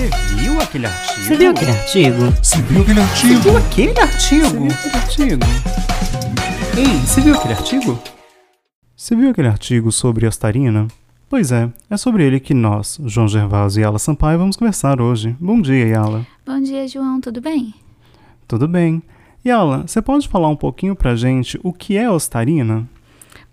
Você viu aquele artigo? Você viu aquele artigo? Você viu aquele Você artigo? viu aquele artigo? Você viu aquele artigo? Ei, você viu aquele artigo? Você viu aquele artigo sobre Astarina? Pois é, é sobre ele que nós, João Gervásio e Yala Sampaio, vamos conversar hoje. Bom dia, Yala. Bom dia, João, tudo bem? Tudo bem? Yala, você pode falar um pouquinho pra gente o que é Ostarina?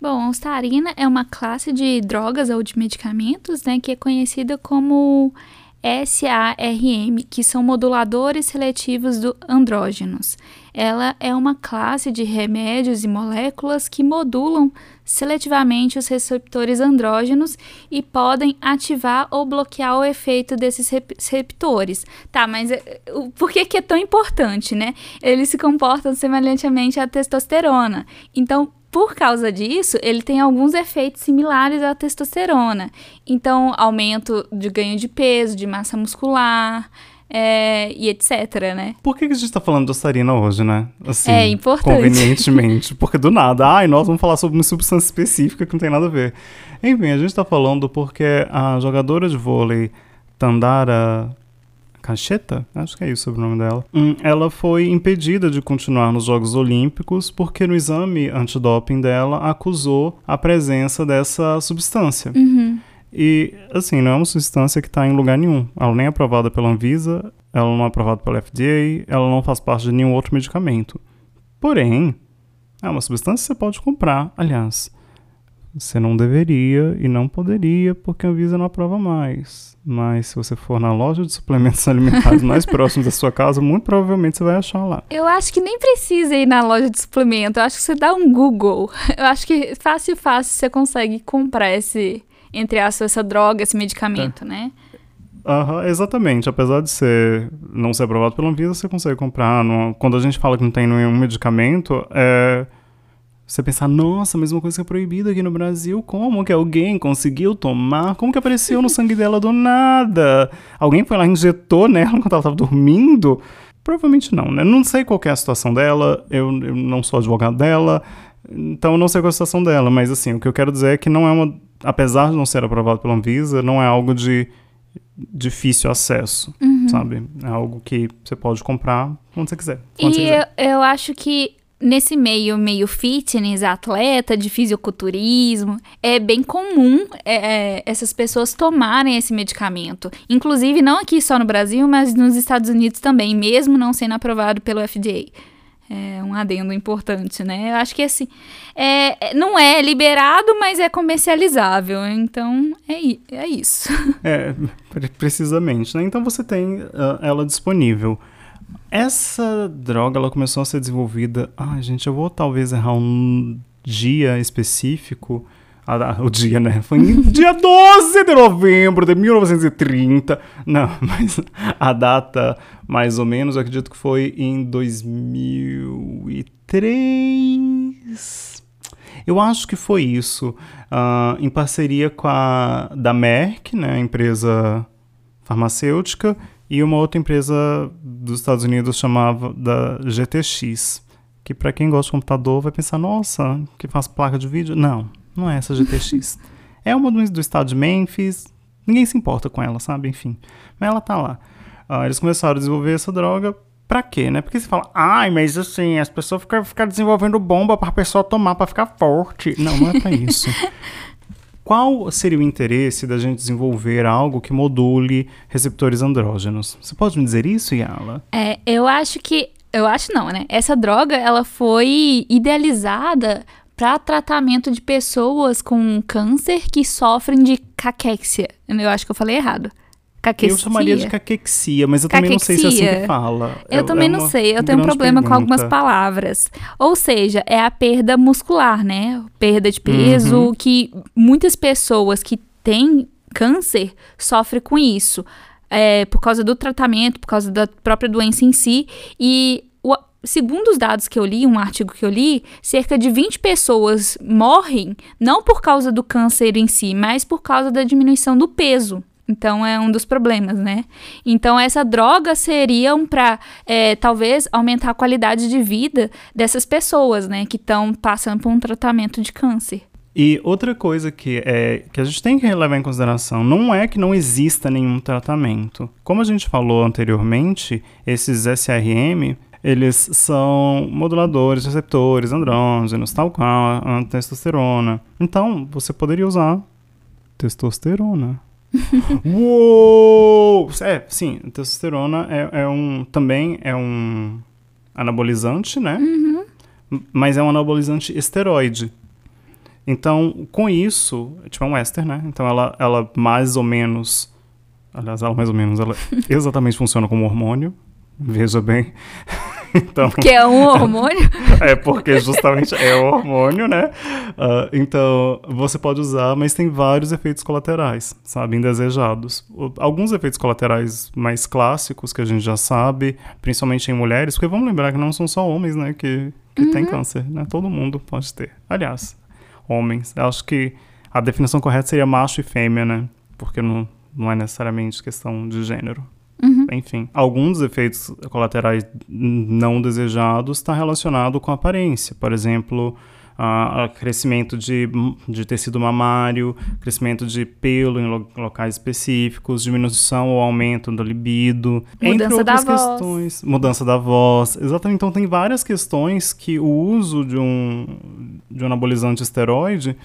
Bom, a ostarina é uma classe de drogas ou de medicamentos, né, que é conhecida como SARM, que são moduladores seletivos do andrógenos. Ela é uma classe de remédios e moléculas que modulam seletivamente os receptores andrógenos e podem ativar ou bloquear o efeito desses receptores. Tá, mas eh, por que, que é tão importante, né? Eles se comportam semelhantemente à testosterona. Então, por causa disso, ele tem alguns efeitos similares à testosterona. Então, aumento de ganho de peso, de massa muscular é, e etc, né? Por que, a gente tá falando de Ostarina hoje, né? Assim, É importante. Convenientemente. Porque do nada, ai, nós vamos falar sobre uma substância específica que não tem nada a ver. Enfim, a gente tá falando porque a jogadora de vôlei Tandara Cacheta, acho que é isso o sobrenome dela, hum, ela foi impedida de continuar nos Jogos Olímpicos porque no exame antidoping dela acusou a presença dessa substância. Uhum. E, assim, não é uma substância que está em lugar nenhum. Ela nem é aprovada pela Anvisa, ela não é aprovada pela FDA, ela não faz parte de nenhum outro medicamento. Porém, é uma substância que você pode comprar. Aliás, você não deveria e não poderia porque a Anvisa não aprova mais. Mas se você for na loja de suplementos alimentares mais próximos da sua casa, muito provavelmente você vai achar lá. Eu acho que nem precisa ir na loja de suplemento. Eu acho que você dá um Google. Eu acho que fácil, fácil você consegue comprar esse, entre aspas, essa droga, esse medicamento, né? Aham, exatamente. Apesar de ser não ser aprovado pela Anvisa, você consegue comprar. numa- Quando a gente fala que não tem nenhum medicamento, é. Você pensar, nossa, a mesma coisa que é proibida aqui no Brasil. Como que alguém conseguiu tomar? Como que apareceu no sangue dela do nada? Alguém foi lá e injetou nela enquanto ela estava dormindo? Provavelmente não, né? Não sei qual que é a situação dela, eu, eu não sou advogado dela, então eu não sei qual é a situação dela, mas assim, o que eu quero dizer é que não é uma. Apesar de não ser aprovado pela Anvisa, não é algo de difícil acesso, sabe? É algo que você pode comprar quando você quiser. Quando você E quiser. eu, eu acho que nesse meio, meio fitness, atleta, de fisiculturismo, é bem comum é, é, essas pessoas tomarem esse medicamento. Inclusive, não aqui só no Brasil, mas nos Estados Unidos também, mesmo não sendo aprovado pelo FDA. É um adendo importante, né? Eu acho que assim, é, é- não é liberado, mas é comercializável. Então, é, é isso. É, pre- precisamente, né? Então você tem ah, ela disponível. Essa droga, ela começou a ser desenvolvida... Ai, gente, eu vou talvez errar um dia específico. Ah, ah, o dia, né? Foi em dia 12 de novembro de 1930. Não, mas a data, mais ou menos, eu acredito que foi em 2003. Eu acho que foi isso. ah, em parceria com a da Merck, né, a empresa farmacêutica, e uma outra empresa dos Estados Unidos chamava da GTX. Que para quem gosta de computador vai pensar, nossa, que faz placa de vídeo. Não, não é essa GTX. é uma do, do estado de Memphis. Ninguém se importa com ela, sabe? Enfim. Mas ela tá lá. Ah, eles começaram a desenvolver essa droga pra quê, né? Porque você fala, ai, mas assim, as pessoas ficam, ficam desenvolvendo bomba pra pessoa tomar pra ficar forte. Não, não é pra isso. Qual seria o interesse da gente desenvolver algo que module receptores andrógenos? Você pode me dizer isso, Yala? É, eu acho que. Eu acho não, né? Essa droga, ela foi idealizada para tratamento de pessoas com câncer que sofrem de caquexia. Eu acho que eu falei errado. Caquexia. Eu chamaria de caquexia, mas eu também não sei se é assim que Caquexia. fala. Eu É- também é não sei, eu tenho um problema com algumas pergunta. palavras. Ou seja, é a perda muscular, né? Perda de peso, Uhum. que muitas pessoas que têm câncer sofrem com isso. É, por causa do tratamento, por causa da própria doença em si. E o- segundo os dados que eu li, um artigo que eu li, cerca de 20 pessoas morrem não por causa do câncer em si, mas por causa da diminuição do peso. Então é um dos problemas, né? Então essa droga seriam para talvez aumentar a qualidade de vida dessas pessoas, né, que estão passando por um tratamento de câncer. E outra coisa que, é, que a gente tem que levar em consideração não é que não exista nenhum tratamento. Como a gente falou anteriormente, esses SRM eles são moduladores, receptores, andrógenos, tal qual a testosterona. Então, você poderia usar testosterona. Uou! É, sim, testosterona é, é, um, também é um anabolizante, né? Uhum. Mas é um anabolizante esteroide. Então, com isso, tipo, é um éster, né? Então, ela, ela mais ou menos... Aliás, ela mais ou menos, ela exatamente funciona como hormônio. Veja bem. Então, porque é um hormônio? é porque justamente é o hormônio, né? Uh, então, você pode usar, mas tem vários efeitos colaterais, sabe? Indesejados. Alguns efeitos colaterais mais clássicos que a gente já sabe, principalmente em mulheres, porque vamos lembrar que não são só homens, né? Que, que uhum. tem câncer, né? Todo mundo pode ter. Aliás, homens. Eu acho que a definição correta seria macho e fêmea, né? Porque não, não é necessariamente questão de gênero. Uhum. Enfim, alguns efeitos colaterais não desejados está relacionado com a aparência. Por exemplo, uh, crescimento de, de tecido mamário, crescimento de pelo em lo locais específicos, diminuição ou aumento do libido, mudança entre outras questões. Voz. Mudança da voz. Exatamente. Então tem várias questões que o uso de um, de um anabolizante esteroide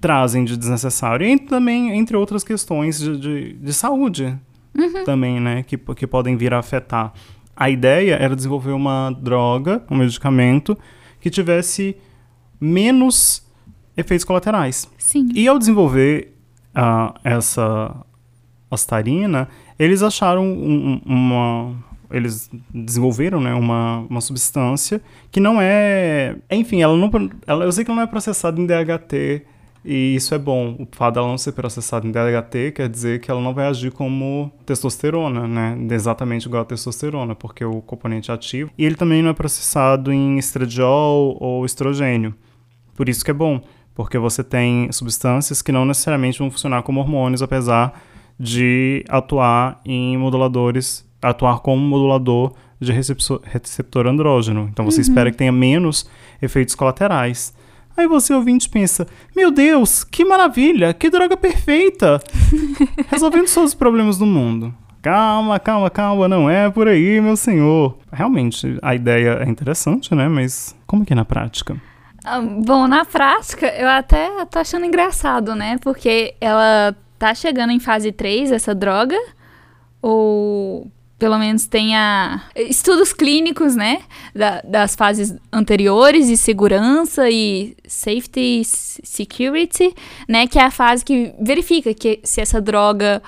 trazem de desnecessário. E também, entre outras questões de, de, de saúde uhum. também, né? Que, que podem vir a afetar. A ideia era desenvolver uma droga, um medicamento, que tivesse menos efeitos colaterais. Sim. E ao desenvolver uh, essa astarina, eles acharam um, uma. Eles desenvolveram né, uma, uma substância que não é. Enfim, ela não. Ela, eu sei que ela não é processada em DHT e isso é bom. O fato dela não ser processada em DHT quer dizer que ela não vai agir como testosterona, né? Exatamente igual a testosterona, porque o componente é ativo. E ele também não é processado em estradiol ou estrogênio. Por isso que é bom, porque você tem substâncias que não necessariamente vão funcionar como hormônios, apesar de atuar em moduladores, atuar como modulador de receptor andrógeno. Então você uhum. espera que tenha menos efeitos colaterais. Aí você ouvinte pensa: Meu Deus, que maravilha, que droga perfeita! Resolvendo todos os problemas do mundo. Calma, calma, calma, não é por aí, meu senhor. Realmente, a ideia é interessante, né? Mas como que é na prática? Ah, bom, na prática, eu até tô achando engraçado, né? Porque ela tá chegando em fase 3, essa droga, ou pelo menos tenha estudos clínicos, né? Da, das fases anteriores de segurança e safety security, né? Que é a fase que verifica que se essa droga,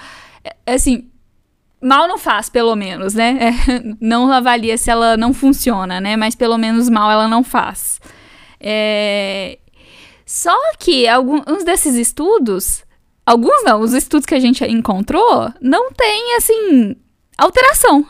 é, assim, mal não faz, pelo menos, né? É, não avalia se ela não funciona, né? Mas pelo menos mal ela não faz. É... Só que alguns desses estudos, alguns não, os estudos que a gente encontrou, não tem, assim, alteração.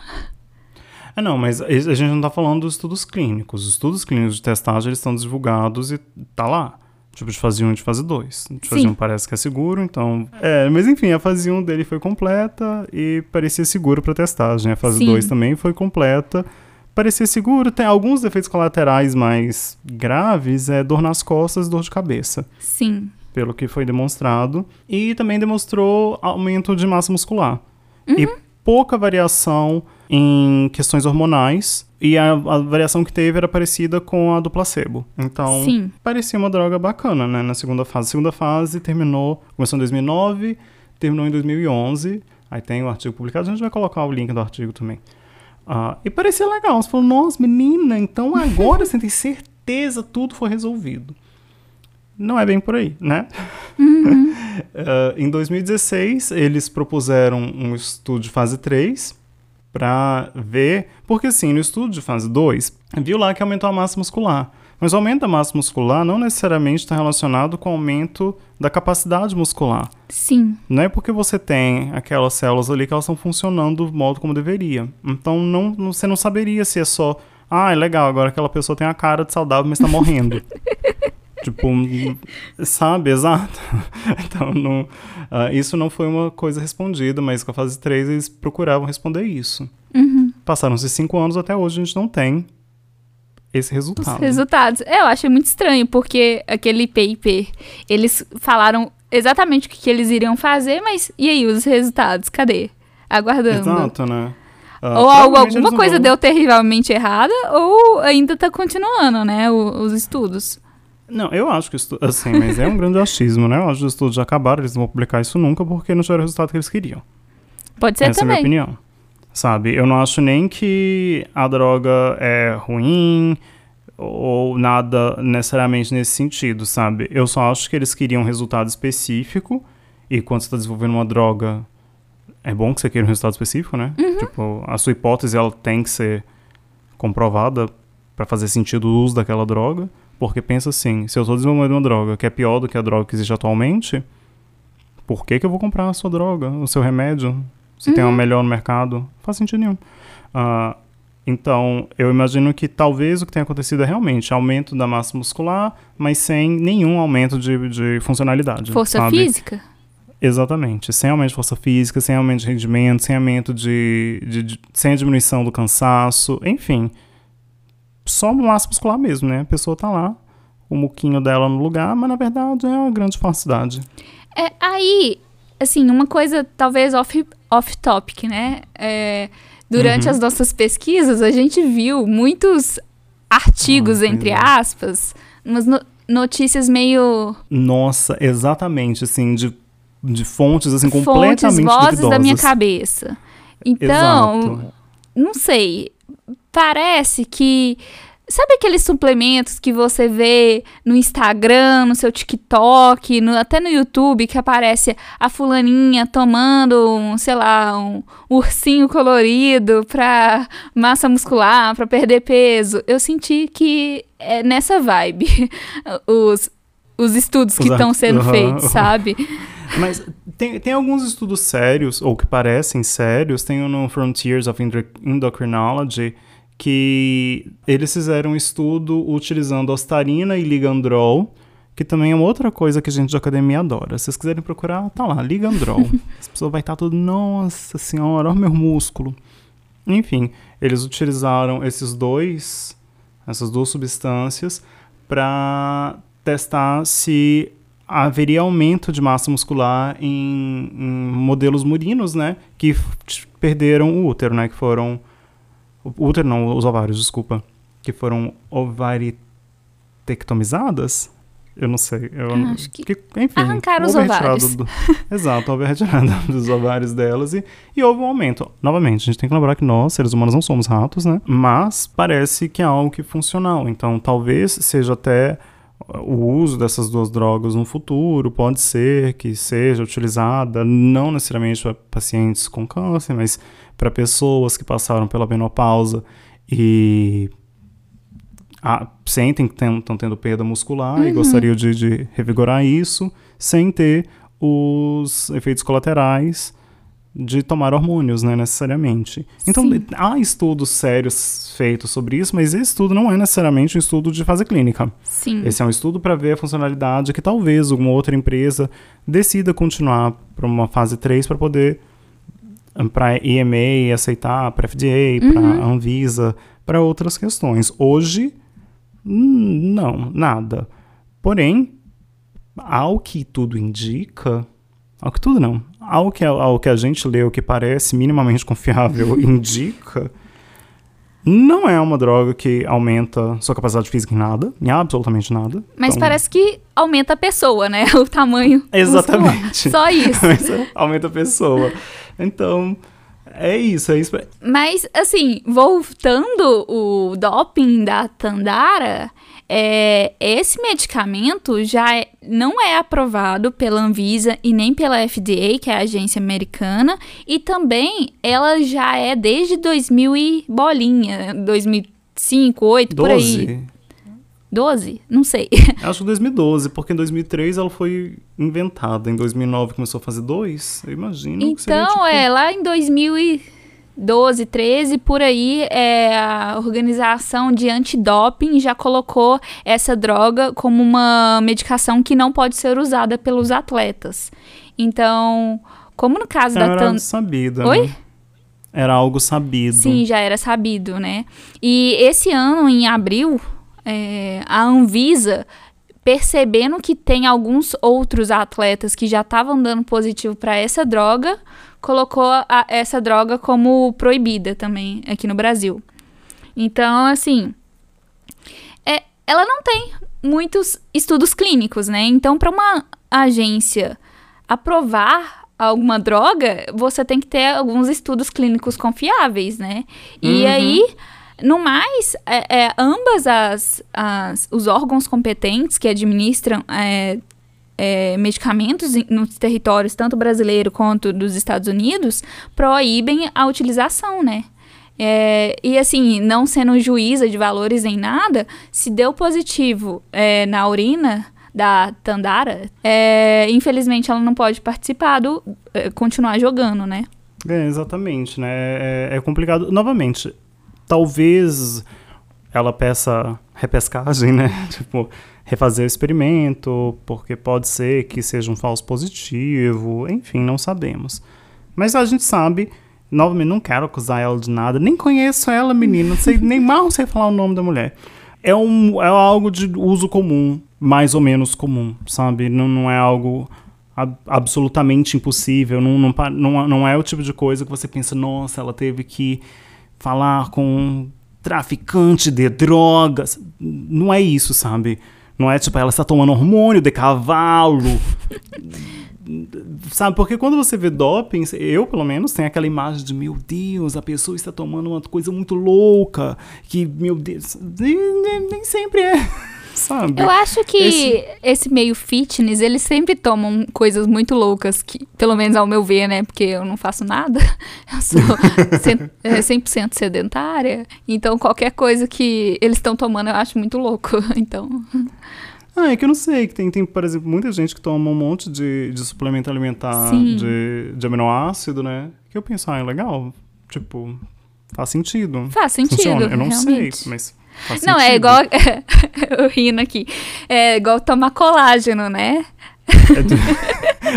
É, não, mas a gente não está falando dos estudos clínicos. Os estudos clínicos de testagem, eles estão divulgados e tá lá. Tipo, de fase 1 e de fase 2. De fase Sim. 1 parece que é seguro, então... É, mas enfim, a fase 1 dele foi completa e parecia seguro para testagem. A fase Sim. 2 também foi completa parecia seguro. Tem alguns efeitos colaterais mais graves, é dor nas costas dor de cabeça. Sim. Pelo que foi demonstrado. E também demonstrou aumento de massa muscular. Uhum. E pouca variação em questões hormonais. E a, a, variação que teve era parecida com a do placebo. Então, Sim. parecia uma droga bacana, né? Na segunda fase. A segunda fase terminou, começou em 2009, terminou em 2011. Aí tem o artigo publicado, a gente vai colocar o link do artigo também. Uh, e parecia legal. Você falou, nossa, menina, então agora você tem certeza tudo foi resolvido. Não é bem por aí, né? Uhum. uh, em 2016, eles propuseram um estudo de fase 3 para ver. Porque, assim, no estudo de fase 2, viu lá que aumentou a massa muscular. Mas o aumento da massa muscular não necessariamente está relacionado com o aumento da capacidade muscular. Sim. Não é porque você tem aquelas células ali que elas estão funcionando do modo como deveria. Então não, você não saberia se é só, ah, é legal, agora aquela pessoa tem a cara de saudável, mas está morrendo. tipo, sabe, exato. então, não, uh, isso não foi uma coisa respondida, mas com a fase 3 eles procuravam responder isso. Uhum. Passaram-se cinco anos, até hoje a gente não tem esse os resultado. resultados. Eu achei muito estranho, porque aquele paper, eles falaram exatamente o que, eles iriam fazer, mas e aí, os resultados? Cadê? Aguardando. Exato, né? Ah, Ou algo, alguma coisa vão- deu terrivelmente errada, ou ainda tá continuando, né, o- os estudos. Não, eu acho que isso, assim, mas é um grande achismo, né? Eu acho que os estudos já acabaram, eles não vão publicar isso nunca porque não tiveram o resultado que eles queriam. Pode ser Essa é a minha também. opinião. Sabe? Eu não acho nem que a droga é ruim ou nada necessariamente nesse sentido, sabe? Eu só acho que eles queriam um resultado específico e quando você está desenvolvendo uma droga, é bom que você queira um resultado específico, né? Uhum. Tipo, a sua hipótese ela tem que ser comprovada para fazer sentido o uso daquela droga, porque pensa assim, se eu estou desenvolvendo uma droga que é pior do que a droga que existe atualmente, por que, que eu vou comprar a sua droga, o seu remédio, se tem uma melhor no mercado? Não faz sentido nenhum. Ah, então, eu imagino que talvez o que tenha acontecido é realmente aumento da massa muscular, mas sem nenhum aumento de, de funcionalidade. Força sabe? física? Exatamente. Sem aumento de força física, sem aumento de rendimento, sem aumento de, de- de- sem a diminuição do cansaço, enfim. Só massa muscular mesmo, né? A pessoa tá lá, o muquinho dela no lugar, mas na verdade é uma grande falsidade. É, aí, assim, uma coisa talvez off, off topic, né? É, durante Uhum. as nossas pesquisas, a gente viu muitos artigos, Ah, entre é. aspas, umas no- notícias meio Nossa, exatamente, assim, de, de fontes, assim, fontes, completamente vozes da minha duvidosas. cabeça. Então, Exato. não sei, parece que. Sabe aqueles suplementos que você vê no Instagram, no seu TikTok, no- até no YouTube, que aparece a fulaninha tomando, um, sei lá, um ursinho colorido pra massa muscular, pra perder peso? Eu senti que é nessa vibe os, os estudos que estão sendo feitos, sabe? Mas tem, tem alguns estudos sérios, ou que parecem sérios, tem um no Frontiers of Endocrinology, que eles fizeram um estudo utilizando ostarina e ligandrol, que também é uma outra coisa que a gente de academia adora. Se vocês quiserem procurar, tá lá, ligandrol. As pessoas vai estar tudo, nossa senhora, olha o meu músculo. Enfim, eles utilizaram esses dois, essas duas substâncias para testar se haveria aumento de massa muscular em, em modelos murinos, né, que perderam o útero, né, que foram o útero não, os ovários, desculpa, que foram ovaritectomizadas. Eu não sei. Eu não- Acho que enfim, arrancaram os ovários. do- exato, houve a retirada dos ovários delas e, e houve um aumento. Novamente, a gente tem que lembrar que nós, seres humanos, não somos ratos, né? Mas parece que é algo que é funcional. Então, talvez seja até o uso dessas duas drogas no futuro, pode ser que seja utilizada não necessariamente para pacientes com câncer, mas para pessoas que passaram pela menopausa e ah, sentem que estão tendo perda muscular e gostariam de, de revigorar isso sem ter os efeitos colaterais de tomar hormônios, né, necessariamente. Então, Sim. há estudos sérios feitos sobre isso, mas esse estudo não é necessariamente um estudo de fase clínica. Sim. Esse é um estudo para ver a funcionalidade que talvez alguma outra empresa decida continuar para uma fase 3 para poder para EMA aceitar, para FDA, para Anvisa, para outras questões. Hoje não, nada. Porém, ao que tudo indica, ao que tudo não, ao que, ao que a gente leu que parece minimamente confiável indica, não é uma droga que aumenta sua capacidade física em nada, em absolutamente nada. Mas Então, parece que aumenta a pessoa, né? O tamanho. Exatamente. muscular. Só isso. Mas aumenta a pessoa. Então, é isso, é isso. Mas, assim, voltando o doping da Tandara, é, esse medicamento já é- não é aprovado pela Anvisa e nem pela FDA, que é a agência americana, e também ela já é desde 2000 e bolinha, 2005, 2008, por aí. 12. 12? Não sei. Acho que 2012, porque em 2003 ela foi inventada. Em 2009 começou a fazer dois. Eu imagino que seria, Então, tipo, é, lá em 2012, 13, por aí, é, a organização de antidoping já colocou essa droga como uma medicação que não pode ser usada pelos atletas. Então, como no caso da era Tan... sabida. Oi? Né? Era algo sabido. Sim, já era sabido, né? E esse ano, em abril, é, a Anvisa, percebendo que tem alguns outros atletas que já estavam dando positivo para essa droga, colocou a- essa droga como proibida também aqui no Brasil. Então, assim, é, ela não tem muitos estudos clínicos, né? Então, para uma agência aprovar alguma droga, você tem que ter alguns estudos clínicos confiáveis, né? E Uhum. aí, no mais, é, é, ambas as, as- os órgãos competentes que administram é, é, medicamentos em- nos territórios tanto brasileiro quanto dos Estados Unidos proíbem a utilização, né? É, e assim, não sendo juíza de valores nem nada, se deu positivo é, na urina da Tandara, é, infelizmente ela não pode participar do é, continuar jogando, né? É, exatamente, né? É, é complicado. Novamente, talvez ela peça repescagem, né? tipo, refazer o experimento, porque pode ser que seja um falso positivo, enfim, não sabemos. Mas a gente sabe, novamente, não quero acusar ela de nada, nem conheço ela, menina, não sei, nem mal sei falar o nome da mulher. É, um, é algo de uso comum, mais ou menos comum, sabe? Não, não é algo ab- absolutamente impossível, não, não, não, não é o tipo de coisa que você pensa, nossa, ela teve que falar com um traficante de drogas. Não é isso, sabe? Não é tipo, ela está tomando hormônio de cavalo. Sabe, porque quando você vê doping, eu pelo menos tenho aquela imagem de, meu Deus, a pessoa está tomando uma coisa muito louca, que, meu Deus, nem, nem- sempre é, sabe? Eu acho que Esse- esse... meio fitness, eles sempre tomam coisas muito loucas, que, pelo menos ao meu ver, né? Porque eu não faço nada. Eu sou cem- é, 100% sedentária. Então, qualquer coisa que eles estão tomando, eu acho muito louco. Então, Ah, é que eu não sei, que tem, tem, por exemplo, muita gente que toma um monte de, de suplemento alimentar Sim. de, de aminoácido, né? Que eu penso, ah, é legal. Tipo, faz sentido. faz sentido, Funciona. Eu não realmente. sei, mas faz Não, é sentido. igual. eu rindo aqui. É igual tomar colágeno, né?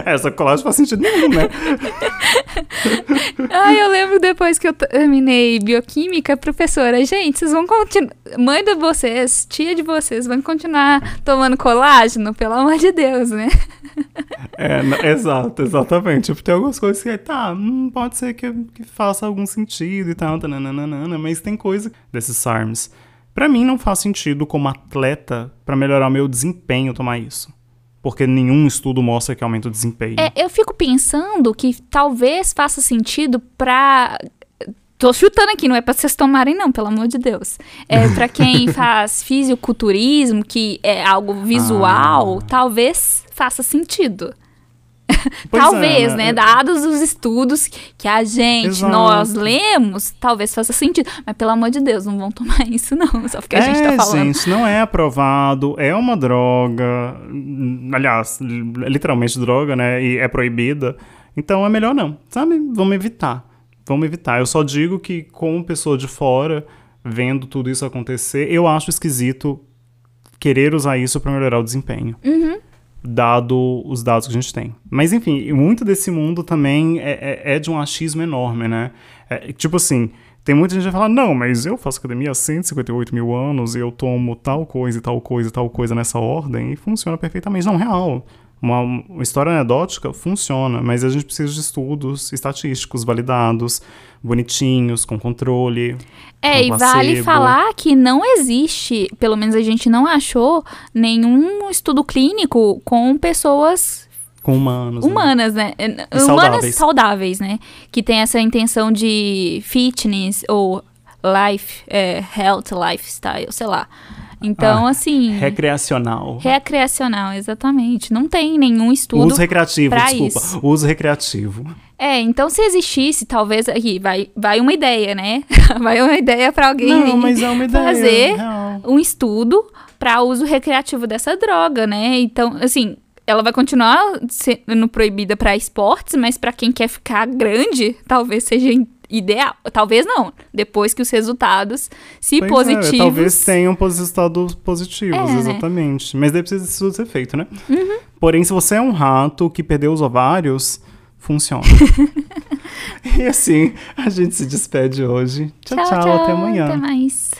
É, essa colagem faz sentido nenhum, né? Ai, eu lembro depois que eu terminei bioquímica, professora, gente, vocês vão continuar. Mãe de vocês, tia de vocês, vão continuar tomando colágeno, pelo amor de Deus, né? É, exato, exatamente. Tipo, tem algumas coisas que, tá, hum, pode ser que, que faça algum sentido e tal, tananana, mas tem coisa desses SARMs. Pra mim não faz sentido como atleta pra melhorar o meu desempenho tomar isso. Porque nenhum estudo mostra que aumenta o desempenho. É, eu fico pensando que talvez faça sentido pra. Tô chutando aqui, não é pra vocês tomarem, não, pelo amor de Deus. É pra quem faz fisiculturismo, que é algo visual, Ah. talvez faça sentido. É, talvez, né? É- Dados os estudos que a gente, Exato. nós lemos, talvez faça sentido. Mas pelo amor de Deus, não vão tomar isso, não. Só porque a gente tá É, falando. gente, não é aprovado, é uma droga, hum, aliás, li- literalmente droga, né, e é proibida, então é melhor não, sabe? Vamos evitar, vamos evitar. Eu só digo que como pessoa de fora, vendo tudo isso acontecer, eu acho esquisito querer usar isso pra melhorar o desempenho. Uhum. Dado os dados que a gente tem. Mas enfim, muito desse mundo também é, é- é de um achismo enorme, né? É, tipo assim, tem muita gente que vai falar, não, mas eu faço academia há 158 mil anos e eu tomo tal coisa e tal coisa e tal coisa nessa ordem e funciona perfeitamente. Não, real. Uma, história anedótica funciona, mas a gente precisa de estudos estatísticos validados, bonitinhos, com controle. É, com e vale falar que não existe, pelo menos a gente não achou, nenhum estudo clínico com pessoas Com humanos. né? humanas, né? É, Humanas saudáveis. saudáveis, né? Que tem essa intenção de fitness ou life, é, health lifestyle, sei lá. Então, Ah, assim. Recreacional. Recreacional, exatamente. Não tem nenhum estudo. Uso recreativo, desculpa. isso. Uso recreativo. É, então se existisse, talvez aqui vai, vai uma ideia, né? vai uma ideia pra alguém Não, mas é uma ideia. fazer real. um estudo para uso recreativo dessa droga, né? Então, assim, ela vai continuar sendo proibida para esportes, mas para quem quer ficar grande, talvez seja ideal. Talvez não. Depois que os resultados, se Pois é, positivos, talvez tenham resultados positivos, É, né? exatamente. Mas daí precisa estudo ser feito, né? Uhum. Porém, se você é um rato que perdeu os ovários, funciona. e assim, a gente se despede hoje. tchau, tchau, tchau até amanhã. Até mais.